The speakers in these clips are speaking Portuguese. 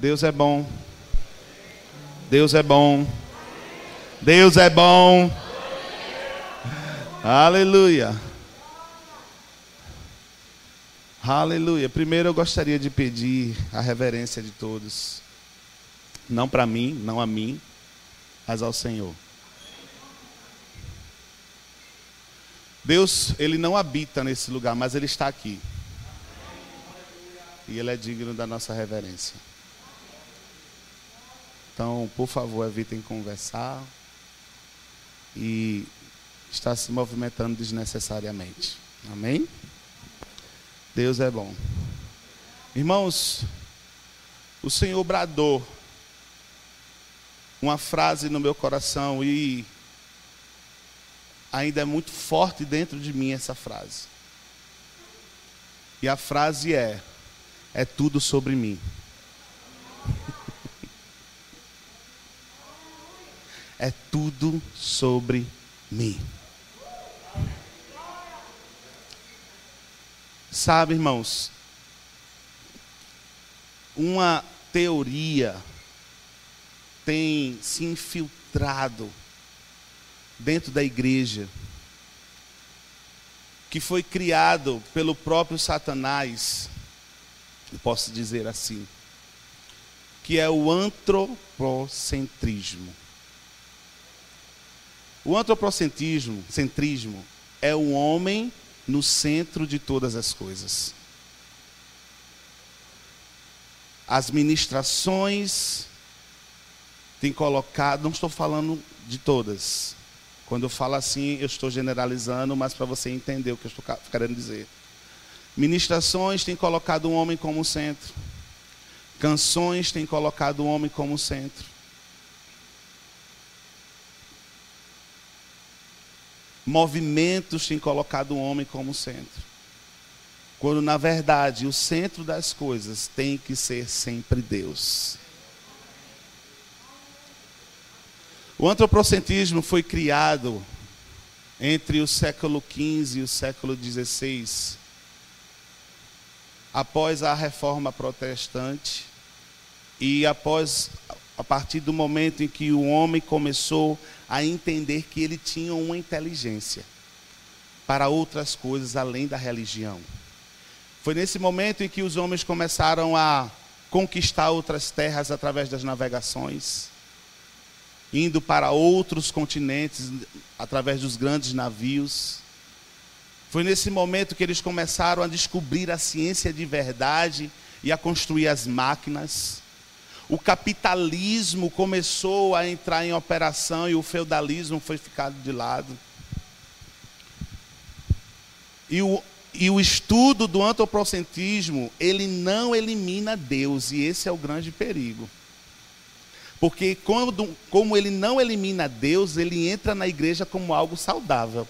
Deus é bom. Deus é bom. Deus é bom. Aleluia. Aleluia. Primeiro eu gostaria de pedir a reverência de todos. Não para mim, não a mim, mas ao Senhor. Deus, ele não habita nesse lugar, mas ele está aqui. E ele é digno da nossa reverência. Então, por favor, evitem conversar e estar se movimentando desnecessariamente. Amém? Deus é bom. Irmãos, o Senhor bradou uma frase no meu coração e ainda é muito forte dentro de mim essa frase. E a frase é: é tudo sobre mim. É tudo sobre mim. Sabe, irmãos, uma teoria tem se infiltrado dentro da igreja, que foi criado pelo próprio Satanás, posso dizer assim, que é o antropocentrismo. O antropocentrismo centrismo, é o homem no centro de todas as coisas. As ministrações têm colocado, não estou falando de todas. Quando eu falo assim, eu estou generalizando, mas para você entender o que eu estou querendo dizer. Ministrações têm colocado o homem como centro. Canções têm colocado o homem como centro. Movimentos têm colocado o homem como centro. Quando na verdade o centro das coisas tem que ser sempre Deus. O antropocentrismo foi criado entre o século XV e o século XVI, após a reforma protestante e após a partir do momento em que o homem começou a entender que ele tinha uma inteligência para outras coisas além da religião. Foi nesse momento em que os homens começaram a conquistar outras terras através das navegações, indo para outros continentes através dos grandes navios. Foi nesse momento que eles começaram a descobrir a ciência de verdade e a construir as máquinas o capitalismo começou a entrar em operação e o feudalismo foi ficado de lado. E o, e o estudo do antropocentrismo, ele não elimina Deus, e esse é o grande perigo. Porque quando, como ele não elimina Deus, ele entra na igreja como algo saudável.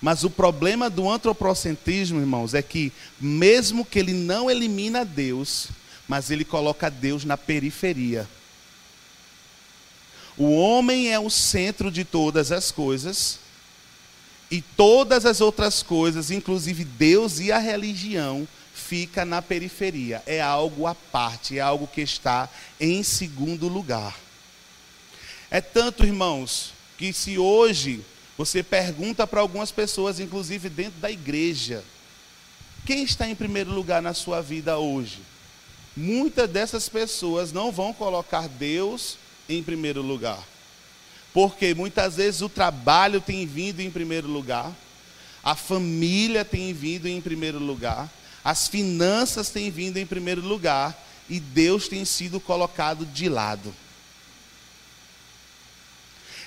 Mas o problema do antropocentrismo, irmãos, é que mesmo que ele não elimina Deus, mas ele coloca Deus na periferia. O homem é o centro de todas as coisas, e todas as outras coisas, inclusive Deus e a religião, fica na periferia. É algo à parte, é algo que está em segundo lugar. É tanto, irmãos, que se hoje você pergunta para algumas pessoas, inclusive dentro da igreja, quem está em primeiro lugar na sua vida hoje? Muitas dessas pessoas não vão colocar Deus em primeiro lugar. Porque muitas vezes o trabalho tem vindo em primeiro lugar, a família tem vindo em primeiro lugar, as finanças têm vindo em primeiro lugar e Deus tem sido colocado de lado.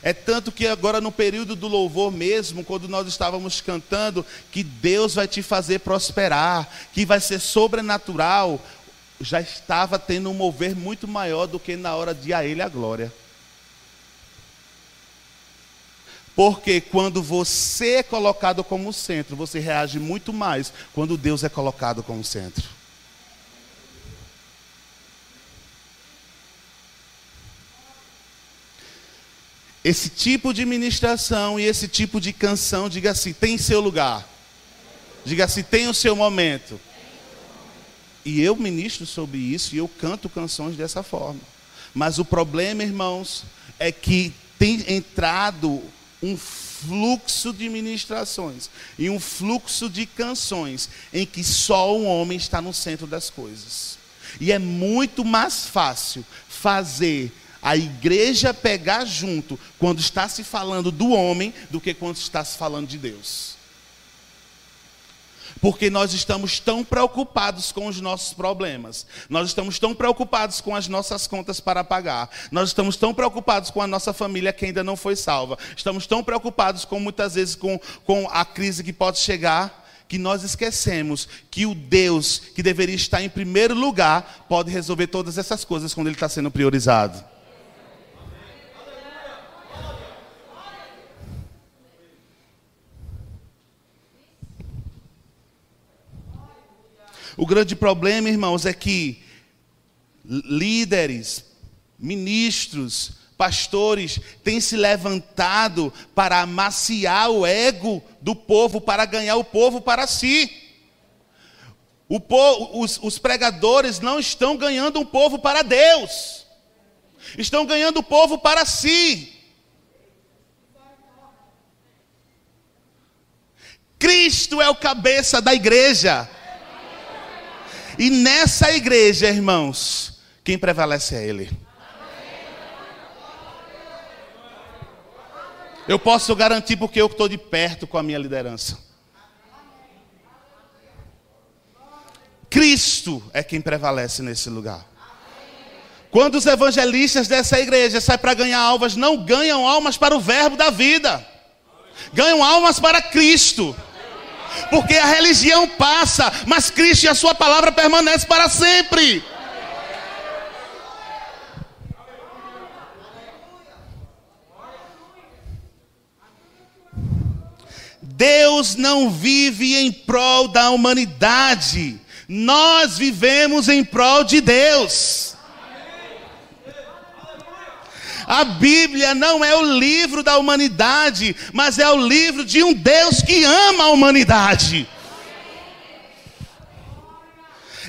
É tanto que agora no período do louvor mesmo, quando nós estávamos cantando que Deus vai te fazer prosperar, que vai ser sobrenatural, já estava tendo um mover muito maior do que na hora de a Ele a glória. Porque quando você é colocado como centro, você reage muito mais quando Deus é colocado como centro. Esse tipo de ministração e esse tipo de canção, diga assim, tem seu lugar. Diga assim, tem o seu momento. E eu ministro sobre isso e eu canto canções dessa forma. Mas o problema, irmãos, é que tem entrado um fluxo de ministrações e um fluxo de canções em que só o homem está no centro das coisas. E é muito mais fácil fazer a igreja pegar junto quando está se falando do homem do que quando está se falando de Deus. Porque nós estamos tão preocupados com os nossos problemas, nós estamos tão preocupados com as nossas contas para pagar, nós estamos tão preocupados com a nossa família que ainda não foi salva, estamos tão preocupados com muitas vezes com, com a crise que pode chegar, que nós esquecemos que o Deus que deveria estar em primeiro lugar pode resolver todas essas coisas quando Ele está sendo priorizado. O grande problema, irmãos, é que líderes, ministros, pastores têm se levantado para amaciar o ego do povo, para ganhar o povo para si. Povo, os, os pregadores não estão ganhando um povo para Deus, estão ganhando o povo para si. Cristo é o cabeça da igreja. E nessa igreja, irmãos, quem prevalece é Ele. Eu posso garantir porque eu estou de perto com a minha liderança. Cristo é quem prevalece nesse lugar. Quando os evangelistas dessa igreja saem para ganhar almas, não ganham almas para o verbo da vida, ganham almas para Cristo porque a religião passa, mas Cristo e a Sua palavra permanecem para sempre. Deus não vive em prol da humanidade, nós vivemos em prol de Deus. A Bíblia não é o livro da humanidade, mas é o livro de um Deus que ama a humanidade.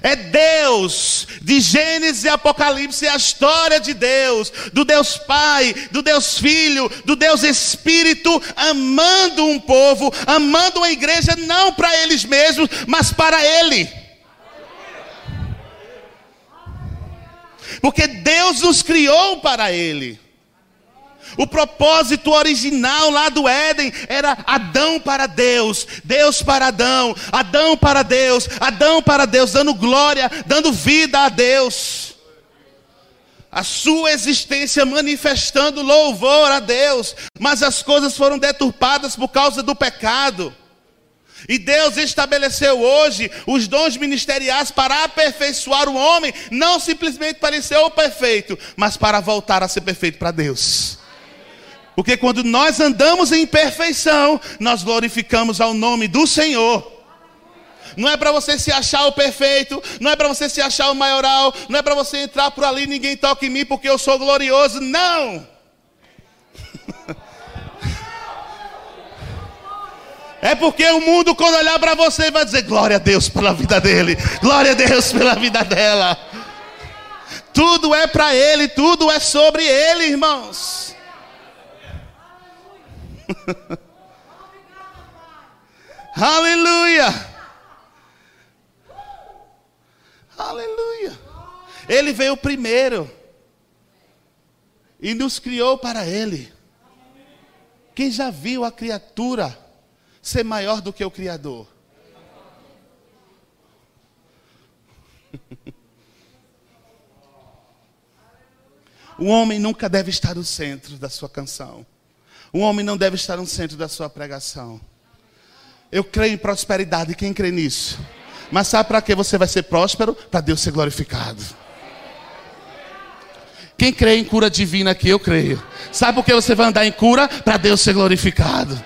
É Deus, de Gênesis e Apocalipse, é a história de Deus, do Deus Pai, do Deus Filho, do Deus Espírito, amando um povo, amando uma igreja não para eles mesmos, mas para Ele. Porque Deus nos criou para Ele. O propósito original lá do Éden era Adão para Deus, Deus para Adão, Adão para Deus, Adão para Deus, dando glória, dando vida a Deus. A sua existência manifestando louvor a Deus, mas as coisas foram deturpadas por causa do pecado. E Deus estabeleceu hoje os dons ministeriais para aperfeiçoar o homem, não simplesmente para ser o perfeito, mas para voltar a ser perfeito para Deus. Porque quando nós andamos em perfeição, nós glorificamos ao nome do Senhor. Não é para você se achar o perfeito, não é para você se achar o maioral, não é para você entrar por ali ninguém toca em mim porque eu sou glorioso. Não! É porque o mundo, quando olhar para você, vai dizer: glória a Deus pela vida dele, glória a Deus pela vida dela. Tudo é para ele, tudo é sobre ele, irmãos. Aleluia! Aleluia! Ele veio primeiro e nos criou para Ele. Quem já viu a criatura ser maior do que o Criador? O homem nunca deve estar no centro da sua canção. Um homem não deve estar no centro da sua pregação. Eu creio em prosperidade, quem crê nisso? Mas sabe para que você vai ser próspero? Para Deus ser glorificado. Quem crê em cura divina aqui, eu creio. Sabe por que você vai andar em cura? Para Deus ser glorificado.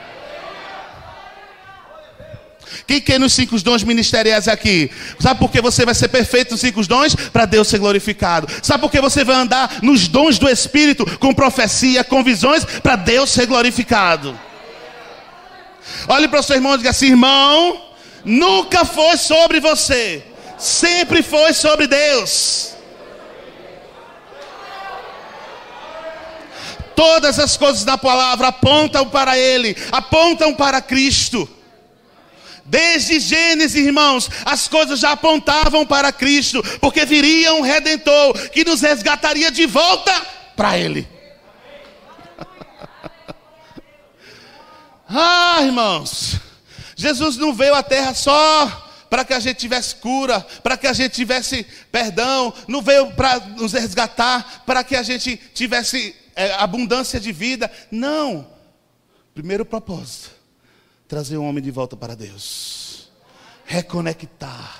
Quem quer nos cinco dons ministeriais aqui? Sabe por que você vai ser perfeito nos cinco dons? Para Deus ser glorificado. Sabe por que você vai andar nos dons do Espírito, com profecia, com visões? Para Deus ser glorificado. Olhe para o seu irmão e diga assim: irmão, nunca foi sobre você Sempre foi sobre Deus. Todas as coisas da palavra apontam para Ele, apontam para Cristo. Desde Gênesis, irmãos, as coisas já apontavam para Cristo, porque viria um redentor que nos resgataria de volta para Ele. ah, irmãos, Jesus não veio à terra só para que a gente tivesse cura, para que a gente tivesse perdão, não veio para nos resgatar, para que a gente tivesse é, abundância de vida. Não. Primeiro propósito: trazer o homem de volta para Deus, reconectar,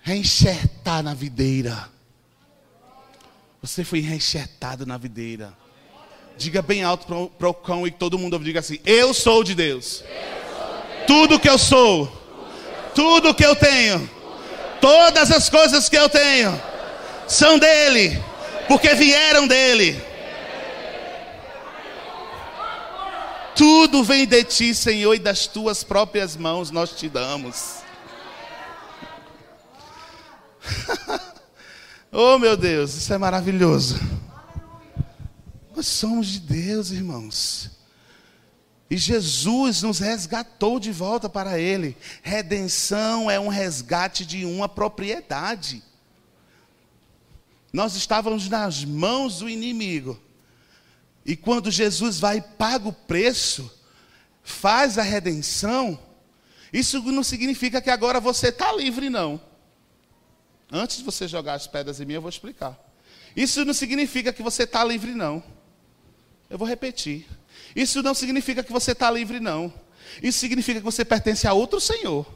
reenxertar na videira. Você foi reenxertado na videira. Diga bem alto para o cão e todo mundo diga assim: Eu sou de Deus. Tudo que eu sou, tudo que eu tenho, todas as coisas que eu tenho, são dele, porque vieram dele. Tudo vem de ti, Senhor, e das tuas próprias mãos nós te damos. oh, meu Deus, isso é maravilhoso. Nós somos de Deus, irmãos. E Jesus nos resgatou de volta para Ele. Redenção é um resgate de uma propriedade. Nós estávamos nas mãos do inimigo. E quando Jesus vai e paga o preço, faz a redenção, isso não significa que agora você está livre, não. Antes de você jogar as pedras em mim, eu vou explicar. Isso não significa que você está livre, não. Eu vou repetir. Isso não significa que você está livre, não. Isso significa que você pertence a outro Senhor.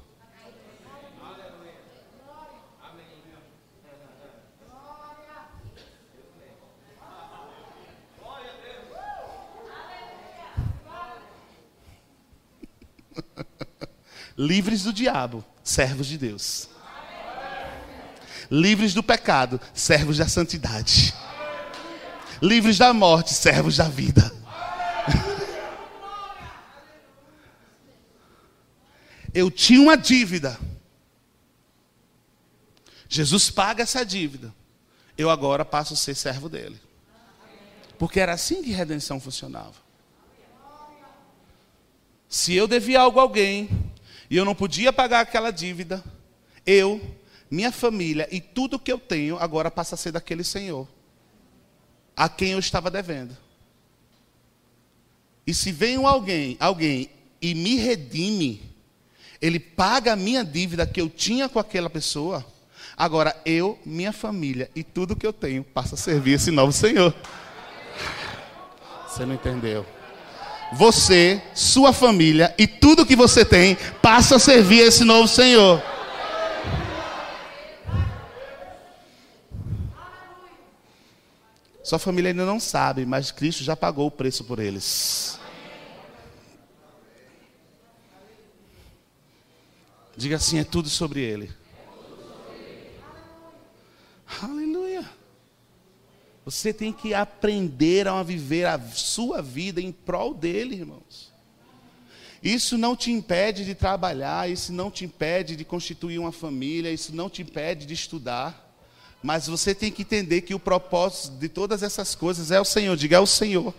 Livres do diabo, servos de Deus. Livres do pecado, servos da santidade livres da morte, servos da vida. Eu tinha uma dívida. Jesus paga essa dívida. Eu agora passo a ser servo dele. Porque era assim que redenção funcionava. Se eu devia algo a alguém e eu não podia pagar aquela dívida, eu, minha família e tudo que eu tenho agora passa a ser daquele Senhor a quem eu estava devendo. E se vem alguém, alguém e me redime, ele paga a minha dívida que eu tinha com aquela pessoa, agora eu, minha família e tudo que eu tenho passa a servir esse novo Senhor. Você não entendeu? Você, sua família e tudo que você tem passa a servir esse novo Senhor. Sua família ainda não sabe, mas Cristo já pagou o preço por eles. Diga assim: é tudo sobre Ele. Aleluia. Você tem que aprender a viver a sua vida em prol dele, irmãos. Isso não te impede de trabalhar, isso não te impede de constituir uma família, isso não te impede de estudar. Mas você tem que entender que o propósito de todas essas coisas é o Senhor. Diga, é o Senhor.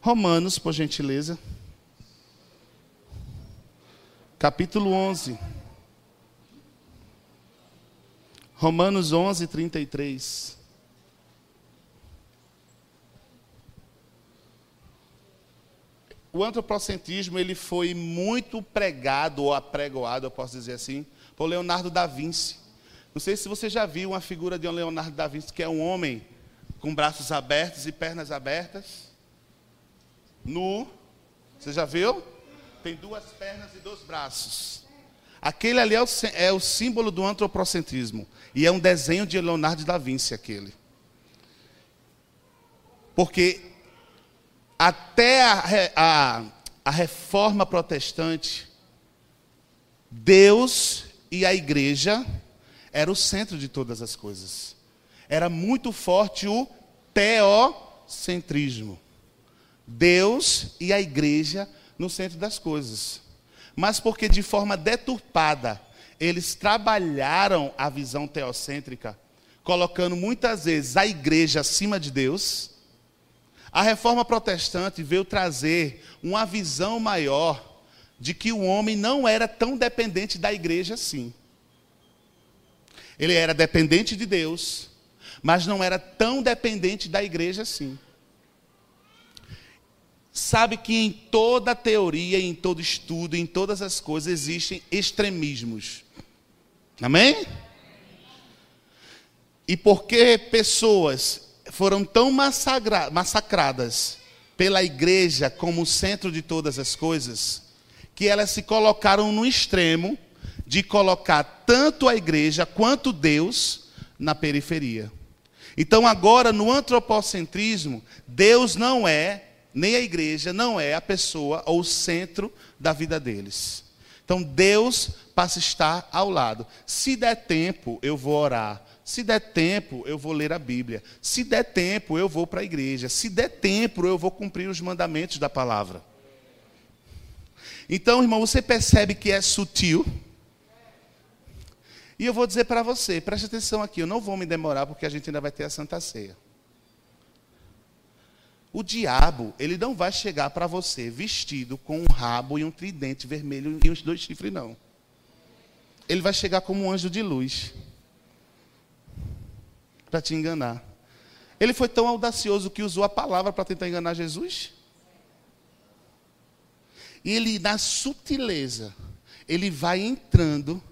Romanos, por gentileza. Capítulo 11. Romanos 11, 33. O antropocentrismo ele foi muito pregado ou apregoado, eu posso dizer assim, por Leonardo da Vinci. Não sei se você já viu uma figura de um Leonardo da Vinci, que é um homem com braços abertos e pernas abertas, nu. Você já viu? Tem duas pernas e dois braços. Aquele ali é o, é o símbolo do antropocentrismo. E é um desenho de Leonardo da Vinci, aquele. Porque até a, a, a reforma protestante, Deus e a igreja era o centro de todas as coisas. Era muito forte o teocentrismo. Deus e a igreja no centro das coisas, mas porque de forma deturpada eles trabalharam a visão teocêntrica, colocando muitas vezes a igreja acima de Deus. A reforma protestante veio trazer uma visão maior de que o homem não era tão dependente da igreja assim. Ele era dependente de Deus, mas não era tão dependente da igreja assim. Sabe que em toda teoria, em todo estudo, em todas as coisas existem extremismos. Amém? E porque pessoas foram tão massacradas pela igreja como centro de todas as coisas, que elas se colocaram no extremo de colocar tanto a igreja quanto Deus na periferia. Então, agora, no antropocentrismo, Deus não é, nem a igreja, não é a pessoa ou o centro da vida deles. Então, Deus passa a estar ao lado. Se der tempo, eu vou orar. Se der tempo, eu vou ler a Bíblia. Se der tempo, eu vou para a igreja. Se der tempo, eu vou cumprir os mandamentos da palavra. Então, irmão, você percebe que é sutil e eu vou dizer para você, preste atenção aqui, eu não vou me demorar porque a gente ainda vai ter a Santa Ceia. O diabo, ele não vai chegar para você vestido com um rabo e um tridente vermelho e uns dois chifres, não. Ele vai chegar como um anjo de luz para te enganar. Ele foi tão audacioso que usou a palavra para tentar enganar Jesus. E ele, na sutileza, ele vai entrando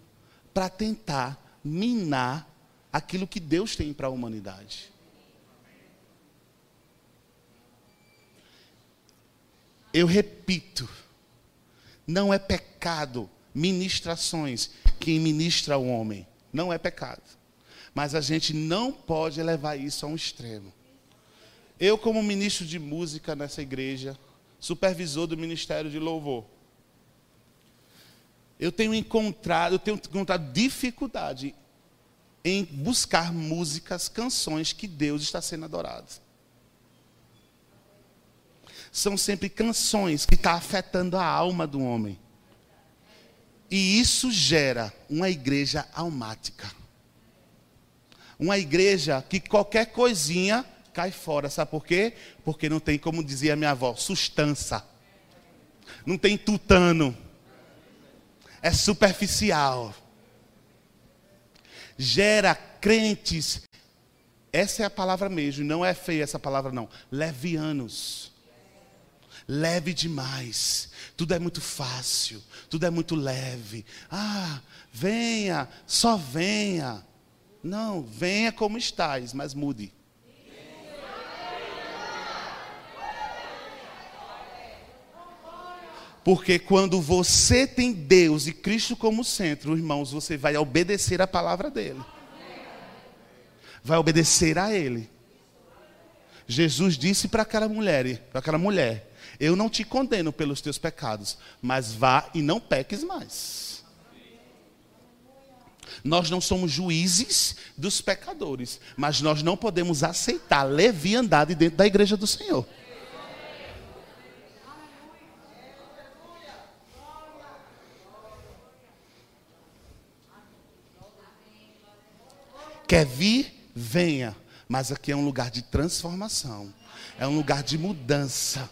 para tentar minar aquilo que Deus tem para a humanidade. Eu repito, não é pecado ministrações que ministra o homem. Não é pecado. Mas a gente não pode levar isso a um extremo. Eu, como ministro de música nessa igreja, supervisor do ministério de louvor, eu tenho encontrado, eu tenho encontrado dificuldade em buscar músicas, canções que Deus está sendo adorado. São sempre canções que estão tá afetando a alma do homem. E isso gera uma igreja almática. Uma igreja que qualquer coisinha cai fora. Sabe por quê? Porque não tem, como dizia minha avó, sustância. Não tem tutano é superficial. Gera crentes, essa é a palavra mesmo, não é feia essa palavra não, levianos. Leve demais, tudo é muito fácil, tudo é muito leve. Ah, venha, só venha. Não, venha como estás, mas mude. Porque quando você tem Deus e Cristo como centro, irmãos, você vai obedecer a palavra dele. Vai obedecer a ele. Jesus disse para aquela mulher, para aquela mulher: Eu não te condeno pelos teus pecados, mas vá e não peques mais. Nós não somos juízes dos pecadores, mas nós não podemos aceitar leviandade dentro da igreja do Senhor. Quer vir? Venha. Mas aqui é um lugar de transformação. É um lugar de mudança.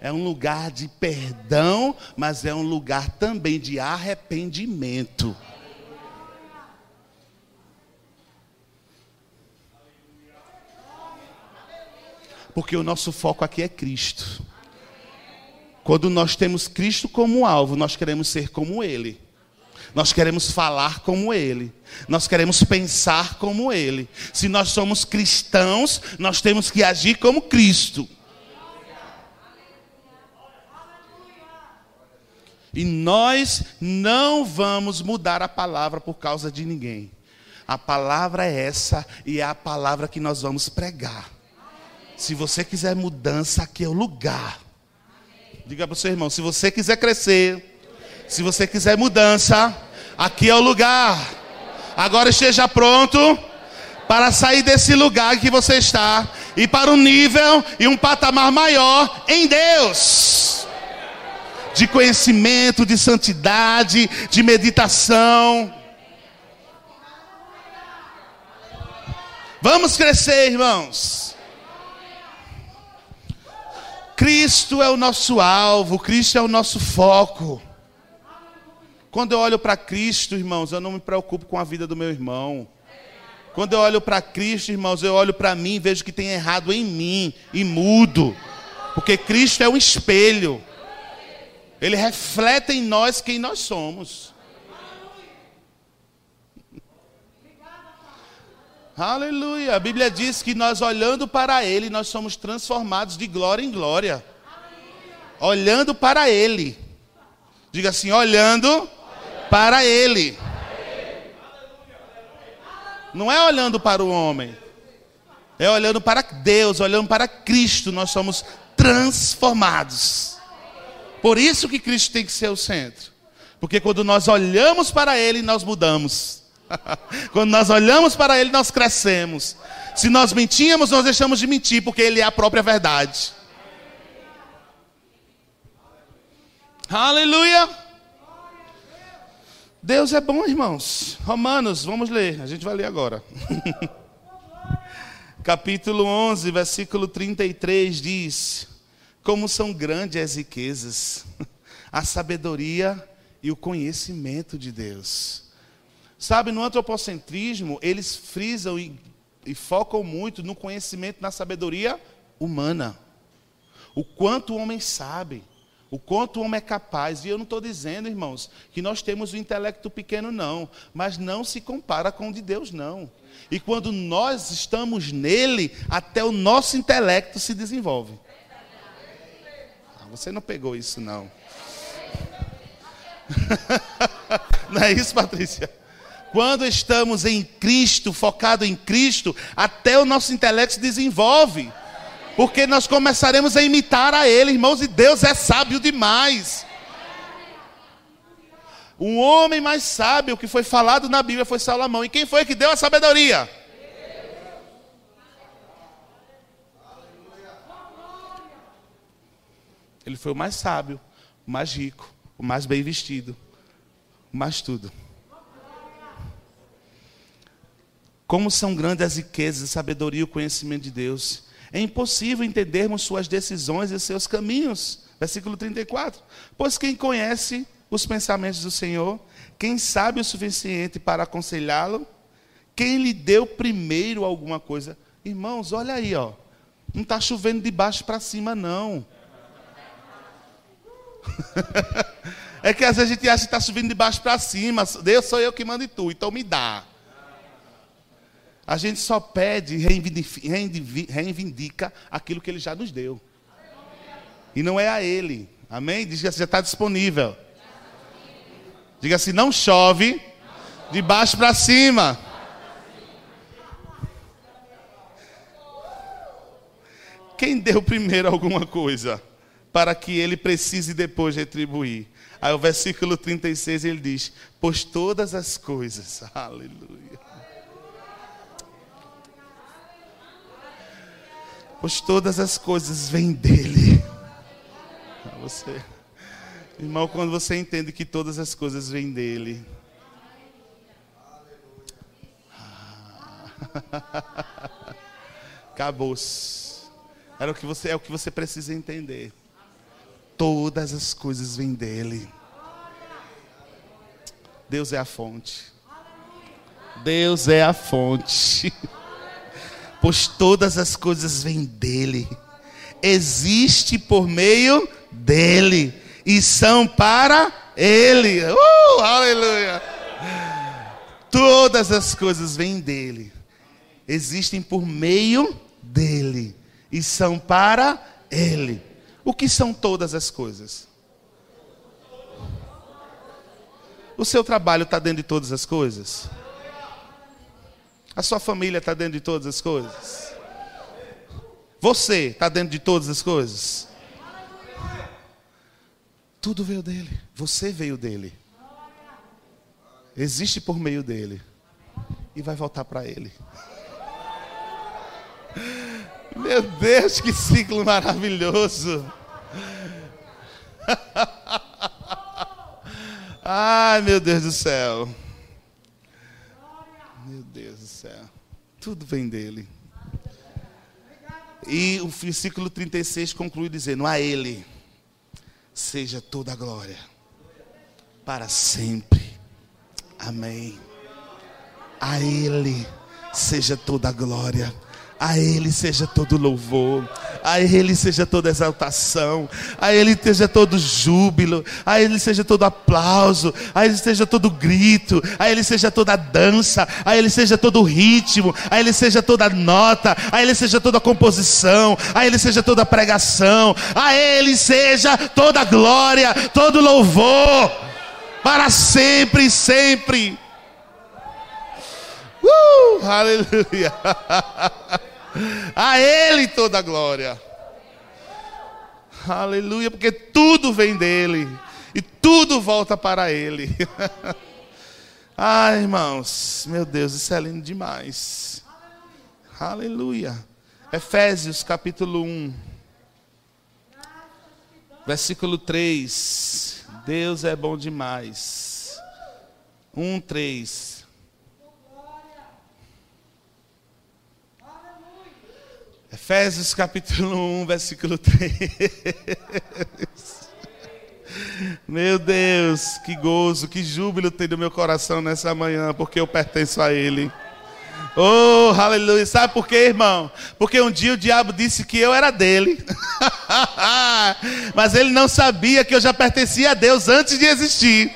É um lugar de perdão, mas é um lugar também de arrependimento. Porque o nosso foco aqui é Cristo. Quando nós temos Cristo como alvo, nós queremos ser como Ele. Nós queremos falar como Ele. Nós queremos pensar como Ele. Se nós somos cristãos, nós temos que agir como Cristo. E nós não vamos mudar a palavra por causa de ninguém. A palavra é essa e é a palavra que nós vamos pregar. Se você quiser mudança, aqui é o lugar. Diga para o seu irmão: se você quiser crescer, se você quiser mudança, aqui é o lugar. Agora esteja pronto para sair desse lugar que você está e para um nível e um patamar maior em Deus. De conhecimento, de santidade, de meditação. Vamos crescer, irmãos. Cristo é o nosso alvo, Cristo é o nosso foco. Quando eu olho para Cristo, irmãos, eu não me preocupo com a vida do meu irmão. Quando eu olho para Cristo, irmãos, eu olho para mim e vejo que tem errado em mim e mudo. Porque Cristo é um espelho. Ele reflete em nós quem nós somos. Aleluia. A Bíblia diz que nós olhando para Ele, nós somos transformados de glória em glória. Olhando para Ele. Diga assim, olhando para Ele. Não é olhando para o homem. É olhando para Deus, olhando para Cristo, nós somos transformados. Por isso que Cristo tem que ser o centro. Porque quando nós olhamos para Ele, nós mudamos. quando nós olhamos para Ele, nós crescemos. Se nós mentíamos, nós deixamos de mentir, porque Ele é a própria verdade. Aleluia! Deus é bom, irmãos. Romanos, vamos ler. A gente vai ler agora. Capítulo 11, versículo 33 diz: como são grandes as riquezas, a sabedoria e o conhecimento de Deus. Sabe, no antropocentrismo, eles frisam e, e focam muito no conhecimento, na sabedoria humana. O quanto o homem sabe, o quanto o homem é capaz. E eu não estou dizendo, irmãos, que nós temos um intelecto pequeno, não. Mas não se compara com o de Deus, não. E quando nós estamos nele, até o nosso intelecto se desenvolve. Você não pegou isso, não. não é isso, Patrícia? Quando estamos em Cristo, focado em Cristo, até o nosso intelecto se desenvolve. Porque nós começaremos a imitar a Ele, irmãos, e Deus é sábio demais. Um homem mais sábio que foi falado na Bíblia foi Salomão. E quem foi que deu a sabedoria? Foi o mais sábio, o mais rico, o mais bem vestido, o mais tudo. Como são grandes as riquezas, a sabedoria e o conhecimento de Deus. É impossível entendermos suas decisões e seus caminhos. Versículo 34. Pois quem conhece os pensamentos do Senhor, quem sabe o suficiente para aconselhá-lo, quem lhe deu primeiro alguma coisa. Irmãos, olha aí, ó. Não está chovendo de baixo para cima, não. é que às vezes a gente acha que está subindo de baixo para cima. Deus sou eu que mando em tu, então me dá. A gente só pede, reivindica, reivindica aquilo que ele já nos deu. E não é a ele. Amém? Diz que já está disponível. Diga assim: não chove de baixo para cima. Quem deu primeiro alguma coisa? Para que ele precise depois retribuir. Aí o versículo 36 ele diz: Pois todas as coisas, aleluia. Pois todas as coisas vêm dele. Você, irmão, quando você entende que todas as coisas vêm dele. Acabou-se. Era o que você é o que você precisa entender. Todas as coisas vêm dele. Deus é a fonte. Deus é a fonte. Pois todas as coisas vêm dele. Existe por meio dele e são para ele. Uh, aleluia. Todas as coisas vêm dele. Existem por meio dele e são para ele. O que são todas as coisas? O seu trabalho está dentro de todas as coisas? A sua família está dentro de todas as coisas? Você está dentro de todas as coisas? Tudo veio dele. Você veio dele. Existe por meio dele. E vai voltar para ele. Meu Deus, que ciclo maravilhoso! Ai, meu Deus do céu. Meu Deus do céu. Tudo vem dele. E o versículo 36 conclui dizendo: A Ele seja toda a glória, para sempre. Amém. A Ele seja toda a glória a Ele seja todo louvor, a Ele seja toda exaltação, a Ele seja todo júbilo, a Ele seja todo aplauso, a Ele seja todo grito, a Ele seja toda dança, a Ele seja todo ritmo, a Ele seja toda nota, a Ele seja toda composição, a Ele seja toda pregação, a Ele seja toda glória, todo louvor, para sempre e sempre. Uh, aleluia. A Ele toda a glória. Aleluia, porque tudo vem dele e tudo volta para Ele. Ai, irmãos, meu Deus, isso é lindo demais. Aleluia. Efésios capítulo 1, versículo 3. Deus é bom demais. 1, 3. Efésios capítulo 1, versículo 3. Meu Deus, que gozo, que júbilo tem no meu coração nessa manhã, porque eu pertenço a Ele. Oh, aleluia. Sabe por quê, irmão? Porque um dia o diabo disse que eu era dele. Mas ele não sabia que eu já pertencia a Deus antes de existir.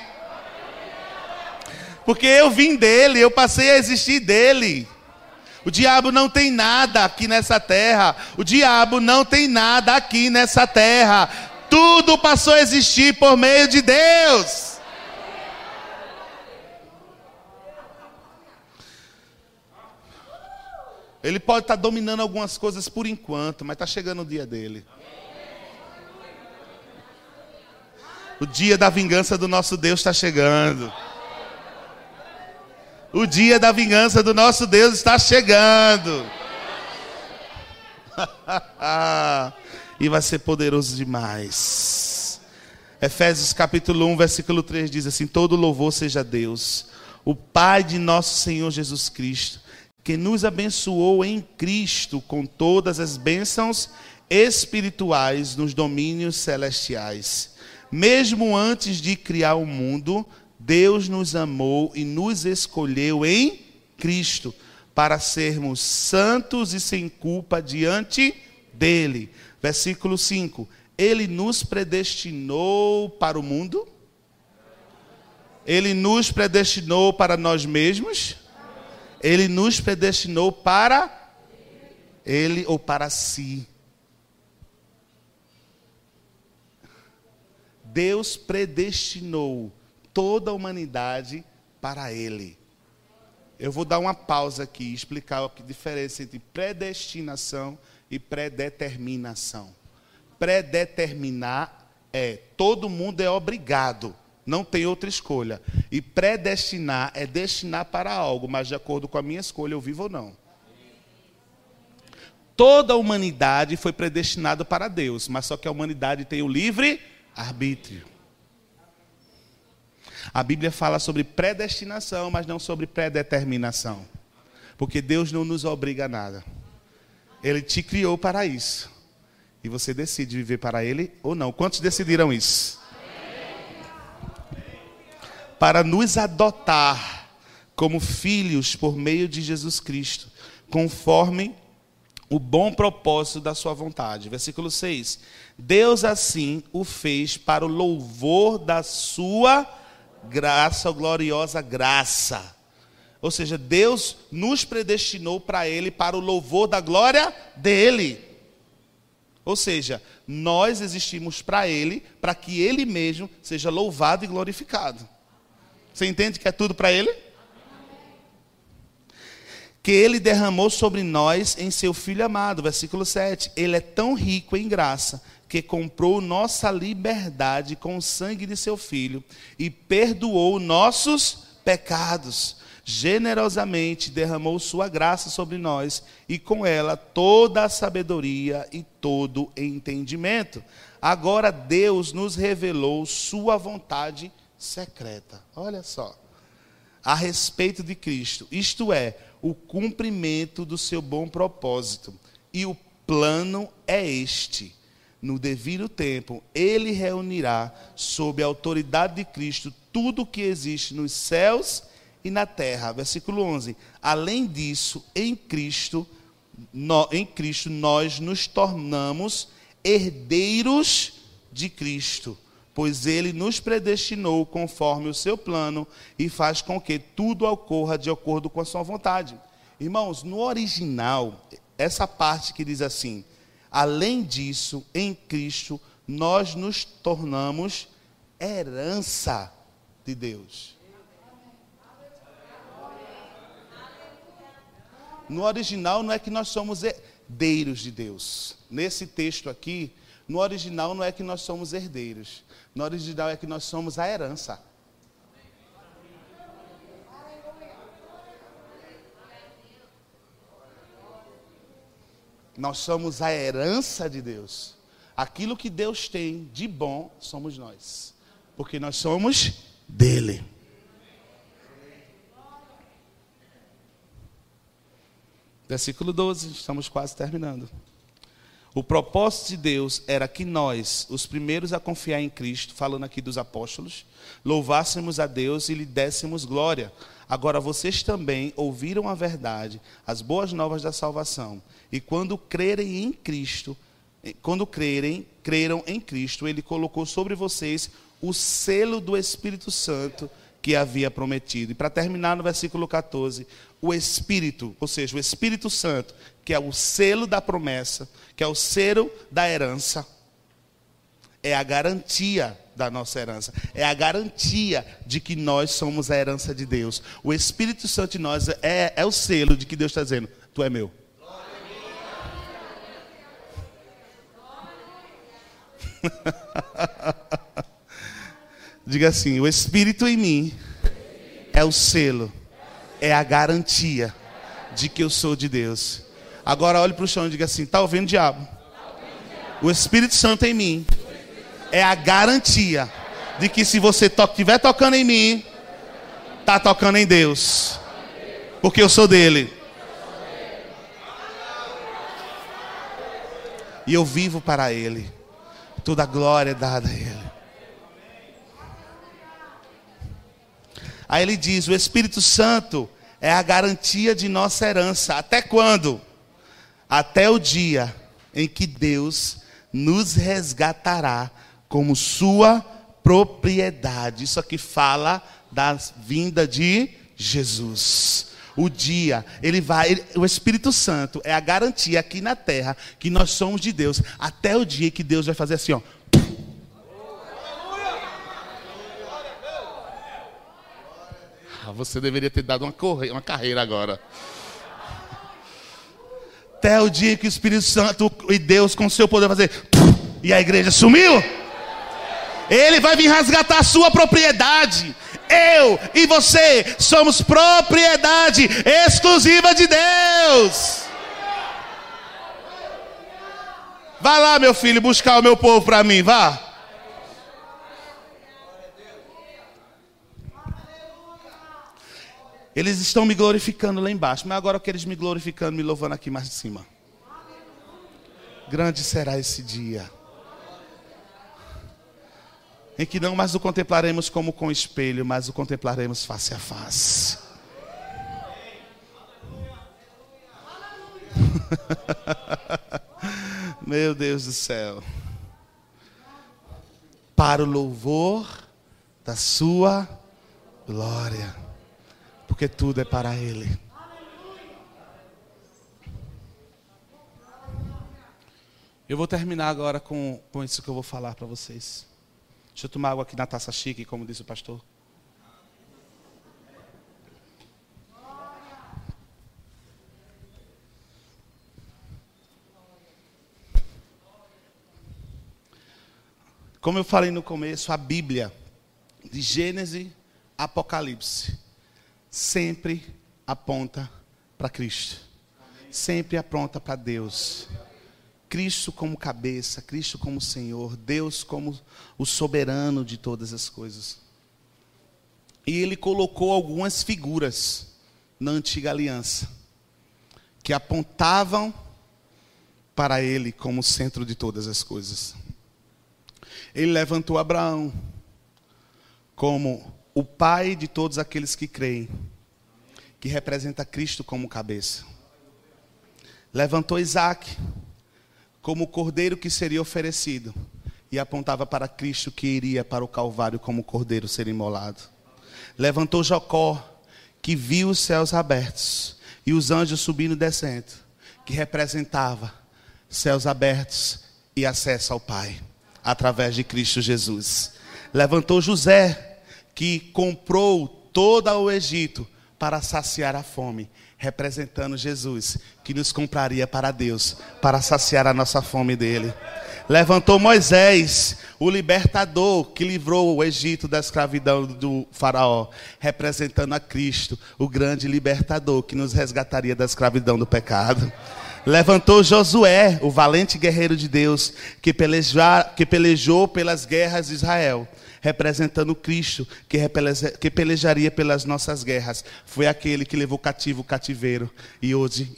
Porque eu vim dele, eu passei a existir dele. O diabo não tem nada aqui nessa terra. O diabo não tem nada aqui nessa terra. Tudo passou a existir por meio de Deus. Ele pode estar dominando algumas coisas por enquanto, mas está chegando o dia dele. O dia da vingança do nosso Deus está chegando. O dia da vingança do nosso Deus está chegando. e vai ser poderoso demais. Efésios capítulo 1, versículo 3 diz assim: Todo louvor seja a Deus, o Pai de nosso Senhor Jesus Cristo, que nos abençoou em Cristo com todas as bênçãos espirituais nos domínios celestiais. Mesmo antes de criar o mundo, Deus nos amou e nos escolheu em Cristo para sermos santos e sem culpa diante dele. Versículo 5: Ele nos predestinou para o mundo? Ele nos predestinou para nós mesmos? Ele nos predestinou para ele ou para si? Deus predestinou toda a humanidade para Ele. Eu vou dar uma pausa aqui e explicar a diferença entre predestinação e predeterminação. Predeterminar é todo mundo é obrigado, não tem outra escolha. E predestinar é destinar para algo, mas de acordo com a minha escolha eu vivo ou não. Toda a humanidade foi predestinada para Deus, mas só que a humanidade tem o livre arbítrio. A Bíblia fala sobre predestinação, mas não sobre predeterminação. Porque Deus não nos obriga a nada. Ele te criou para isso. E você decide viver para Ele ou não. Quantos decidiram isso? Para nos adotar como filhos por meio de Jesus Cristo, conforme o bom propósito da sua vontade. Versículo 6. Deus assim o fez para o louvor da sua vontade graça, gloriosa graça. Ou seja, Deus nos predestinou para Ele, para o louvor da glória dEle. Ou seja, nós existimos para Ele, para que Ele mesmo seja louvado e glorificado. Você entende que é tudo para Ele? Que Ele derramou sobre nós em Seu Filho amado, versículo 7. Ele é tão rico em graça que comprou nossa liberdade com o sangue de seu filho e perdoou nossos pecados. Generosamente derramou sua graça sobre nós e com ela toda a sabedoria e todo entendimento. Agora Deus nos revelou sua vontade secreta. Olha só. A respeito de Cristo, isto é, o cumprimento do seu bom propósito. E o plano é este: no devido tempo, ele reunirá, sob a autoridade de Cristo, tudo o que existe nos céus e na terra. Versículo 11. Além disso, em Cristo, no, em Cristo nós nos tornamos herdeiros de Cristo, pois ele nos predestinou conforme o seu plano e faz com que tudo ocorra de acordo com a sua vontade. Irmãos, no original, essa parte que diz assim: além disso, em Cristo nós nos tornamos herança de Deus. No original não é que nós somos herdeiros de Deus. Nesse texto aqui, no original não é que nós somos herdeiros. No original é que nós somos a herança. Nós somos a herança de Deus. Aquilo que Deus tem de bom somos nós. Porque nós somos dele. Versículo 12, estamos quase terminando. O propósito de Deus era que nós, os primeiros a confiar em Cristo, falando aqui dos apóstolos, louvássemos a Deus e lhe dessemos glória. Agora vocês também ouviram a verdade, as boas novas da salvação, e quando crerem em Cristo, quando crerem, creram em Cristo, ele colocou sobre vocês o selo do Espírito Santo que havia prometido. E para terminar no versículo 14, o Espírito, ou seja, o Espírito Santo, que é o selo da promessa, que é o selo da herança, é a garantia da nossa herança, é a garantia de que nós somos a herança de Deus. O Espírito Santo em nós é, é o selo de que Deus está dizendo: Tu é meu. Diga assim: o Espírito em mim é o selo, é a garantia de que eu sou de Deus. Agora olhe para o chão e diga assim: está ouvindo, diabo? O Espírito Santo em mim é a garantia de que se você estiver to tocando em mim, está tocando em Deus, porque eu sou dele. E eu vivo para Ele. Toda a glória é dada a Ele. Aí ele diz: o Espírito Santo é a garantia de nossa herança. Até quando? Até o dia em que Deus nos resgatará como sua propriedade. Isso aqui fala da vinda de Jesus. O dia, ele vai, ele, o Espírito Santo é a garantia aqui na terra que nós somos de Deus, até o dia que Deus vai fazer assim, ó, Ah, você deveria ter dado uma, corre... uma carreira agora. Até o dia que o Espírito Santo e Deus, com seu poder, fazer. E a igreja sumiu. Ele vai vir resgatar a sua propriedade. Eu e você somos propriedade exclusiva de Deus. Vai lá, meu filho, buscar o meu povo para mim, vá. Eles estão me glorificando lá embaixo, mas agora eu quero eles me glorificando, me louvando aqui mais de cima. Grande será esse dia. Em que não mais o contemplaremos como com espelho, mas o contemplaremos face a face. Meu Deus do céu. Para o louvor da sua glória porque tudo é para Ele. Eu vou terminar agora com, com isso que eu vou falar para vocês. Deixa eu tomar água aqui na taça chique, como disse o pastor. Como eu falei no começo, a Bíblia, de Gênesis Apocalipse, sempre aponta para Cristo. Sempre aponta para Deus. Cristo como cabeça, Cristo como Senhor, Deus como o soberano de todas as coisas. E ele colocou algumas figuras na antiga aliança que apontavam para ele como centro de todas as coisas. Ele levantou Abraão como o pai de todos aqueles que creem, que representa Cristo como cabeça. Levantou Isaac como o cordeiro que seria oferecido e apontava para Cristo que iria para o Calvário como cordeiro ser imolado. Levantou Jacó, que viu os céus abertos e os anjos subindo e descendo, que representava céus abertos e acesso ao Pai, através de Cristo Jesus. Levantou José, que comprou todo o Egito para saciar a fome, representando Jesus, que nos compraria para Deus, para saciar a nossa fome dele. Levantou Moisés, o libertador que livrou o Egito da escravidão do Faraó, representando a Cristo, o grande libertador que nos resgataria da escravidão do pecado. Levantou Josué, o valente guerreiro de Deus, que, que pelejou pelas guerras de Israel, representando Cristo, que, pelejaria pelas nossas guerras. Foi aquele que levou cativo o cativeiro e hoje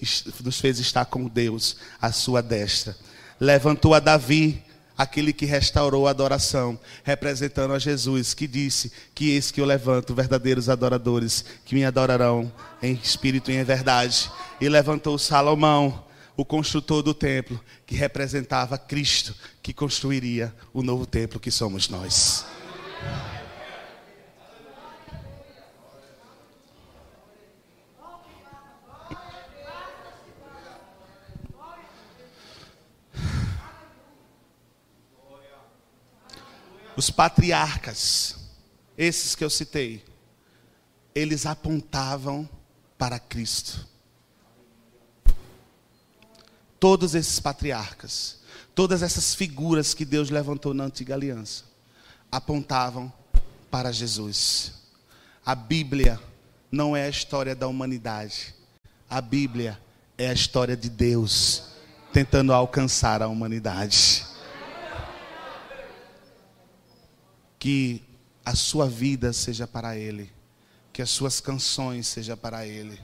nos fez estar com Deus, à sua destra levantou a Davi, aquele que restaurou a adoração, representando a Jesus, que disse que eis que eu levanto verdadeiros adoradores, que me adorarão em espírito e em verdade. E levantou Salomão, o construtor do templo, que representava Cristo, que construiria o novo templo que somos nós. Os patriarcas, esses que eu citei, eles apontavam para Cristo. Todos esses patriarcas, todas essas figuras que Deus levantou na antiga aliança, apontavam para Jesus. A Bíblia não é a história da humanidade. A Bíblia é a história de Deus tentando alcançar a humanidade. que a sua vida seja para Ele, que as suas canções sejam para Ele,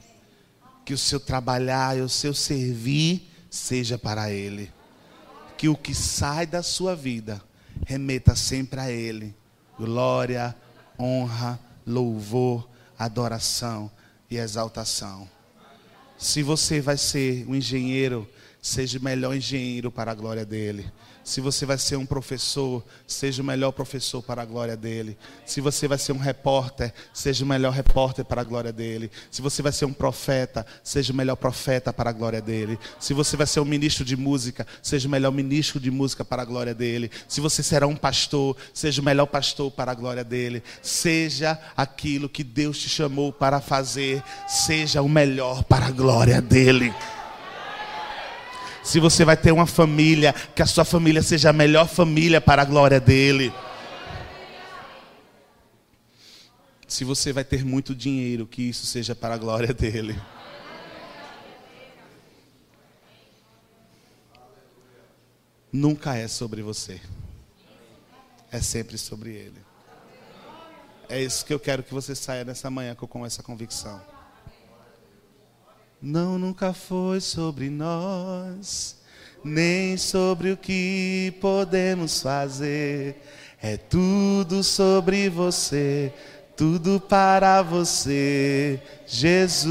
que o seu trabalhar e o seu servir seja para Ele, que o que sai da sua vida remeta sempre a Ele. Glória, honra, louvor, adoração e exaltação. Se você vai ser um engenheiro, seja o melhor engenheiro para a glória dele. Se você vai ser um professor, seja o melhor professor para a glória dele. Se você vai ser um repórter, seja o melhor repórter para a glória dele. Se você vai ser um profeta, seja o melhor profeta para a glória dele. Se você vai ser um ministro de música, seja o melhor ministro de música para a glória dele. Se você será um pastor, seja o melhor pastor para a glória dele. Seja aquilo que Deus te chamou para fazer, seja o melhor para a glória dele. Se você vai ter uma família, que a sua família seja a melhor família para a glória dele. Se você vai ter muito dinheiro, que isso seja para a glória dele. Nunca é sobre você. É sempre sobre ele. É isso que eu quero que você saia nessa manhã com essa convicção. Não, nunca foi sobre nós, nem sobre o que podemos fazer. É tudo sobre você, tudo para você, Jesus.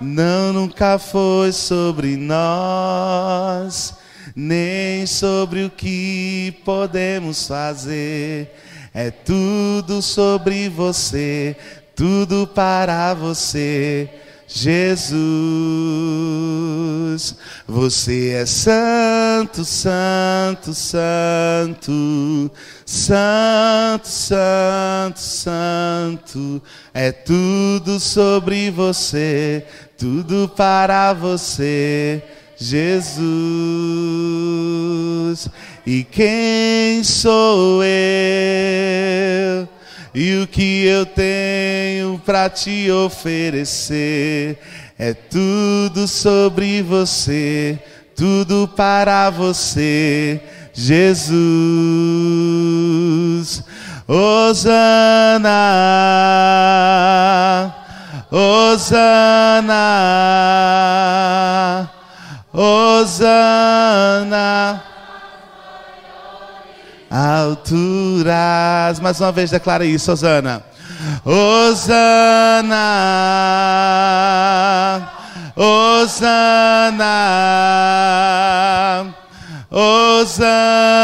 Não, nunca foi sobre nós, nem sobre o que podemos fazer. É tudo sobre você, tudo para você, Jesus. Você é santo, santo, santo, santo, santo, santo. É tudo sobre você, tudo para você. Jesus, e quem sou eu? E o que eu tenho para te oferecer é tudo sobre você, tudo para você, Jesus. Hosana, Hosana, Hosana. Alturas. Mais uma vez declara isso, Hosana. Hosana, Hosana, Hosana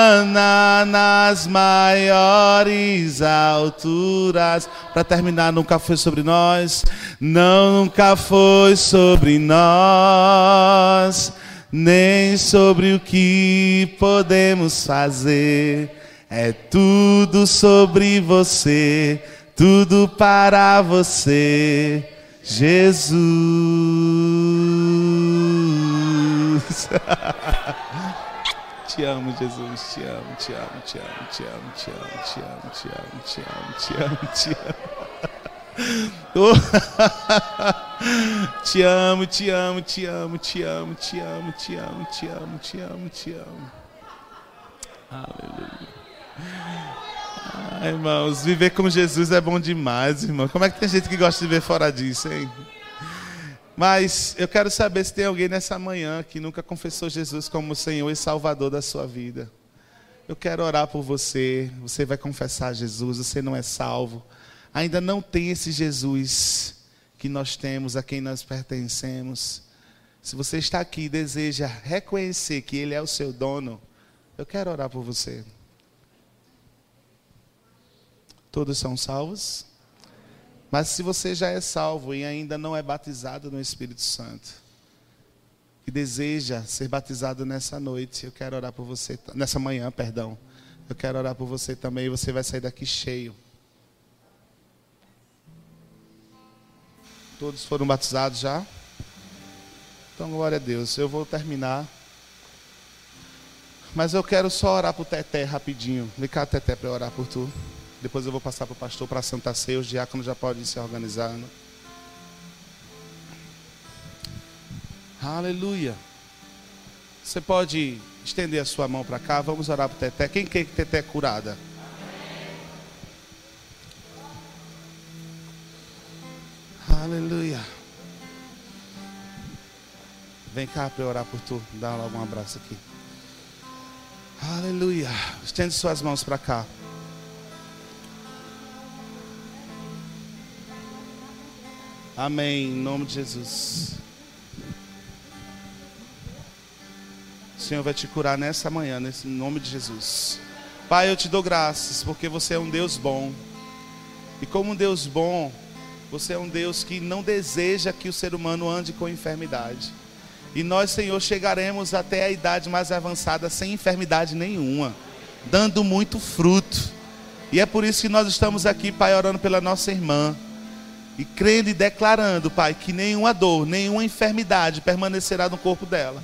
nas maiores alturas. Para terminar, nunca foi sobre nós, não, nunca foi sobre nós, nem sobre o que podemos fazer. É tudo sobre você, tudo para você, Jesus. Te amo, Jesus, te amo, te amo, te amo, te amo, te amo, te amo, te amo, te amo, te amo, te amo. Te amo, te amo, te amo, te amo, te amo, te amo, te amo, te amo, te amo. Aleluia. Ah, irmãos, viver com Jesus é bom demais, irmão. Como é que tem gente que gosta de viver fora disso, hein? Mas eu quero saber se tem alguém nessa manhã que nunca confessou Jesus como Senhor e Salvador da sua vida. Eu quero orar por você. Você vai confessar Jesus, você não é salvo. Ainda não tem esse Jesus que nós temos, a quem nós pertencemos. Se você está aqui e deseja reconhecer que Ele é o seu dono, eu quero orar por você. Todos são salvos? Mas se você já é salvo e ainda não é batizado no Espírito Santo, e deseja ser batizado nessa noite, eu quero orar por você, nessa manhã, perdão. Eu quero orar por você também você vai sair daqui cheio. Todos foram batizados já? Então, glória a Deus. Eu vou terminar. Mas eu quero só orar por Teté rapidinho. Vem cá, Teté, para orar por tu. Depois eu vou passar para o pastor para a Santa Ceia. Os diáconos já podem se organizando. Aleluia. Você pode estender a sua mão para cá. Vamos orar para o Teté. Quem quer que Teté é curada? Aleluia. Vem cá para eu orar por tu. Dá logo um abraço aqui. Aleluia. Estende suas mãos para cá. Amém. Em nome de Jesus. O Senhor vai te curar nessa manhã, nesse nome de Jesus. Pai, eu te dou graças, porque você é um Deus bom. E como um Deus bom, você é um Deus que não deseja que o ser humano ande com enfermidade. E nós, Senhor, chegaremos até a idade mais avançada sem enfermidade nenhuma, dando muito fruto. E é por isso que nós estamos aqui, Pai, orando pela nossa irmã. E crendo e declarando, Pai, que nenhuma dor, nenhuma enfermidade permanecerá no corpo dela.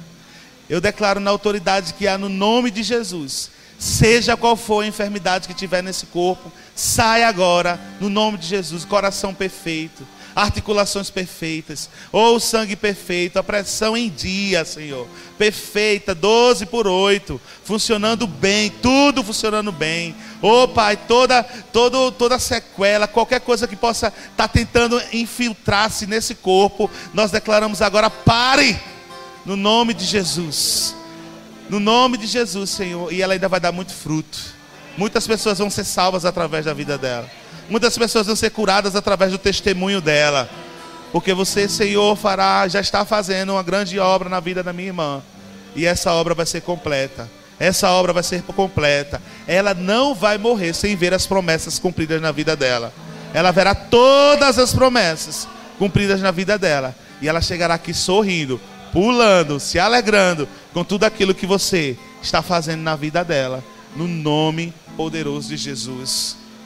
Eu declaro na autoridade que há no nome de Jesus, seja qual for a enfermidade que tiver nesse corpo, sai agora, no nome de Jesus, coração perfeito, articulações perfeitas, ou sangue perfeito, a pressão em dia, Senhor, perfeita, 12 por 8, funcionando bem, tudo funcionando bem. Oh, Pai, toda, todo, toda sequela, qualquer coisa que possa estar tá tentando infiltrar-se nesse corpo, nós declaramos agora, pare, no nome de Jesus. No nome de Jesus, Senhor, e ela ainda vai dar muito fruto. Muitas pessoas vão ser salvas através da vida dela. Muitas pessoas vão ser curadas através do testemunho dela. Porque você, Senhor, fará, já está fazendo uma grande obra na vida da minha irmã. E essa obra vai ser completa. Essa obra vai ser completa. Ela não vai morrer sem ver as promessas cumpridas na vida dela. Ela verá todas as promessas cumpridas na vida dela. E ela chegará aqui sorrindo, pulando, se alegrando com tudo aquilo que você está fazendo na vida dela. No nome poderoso de Jesus.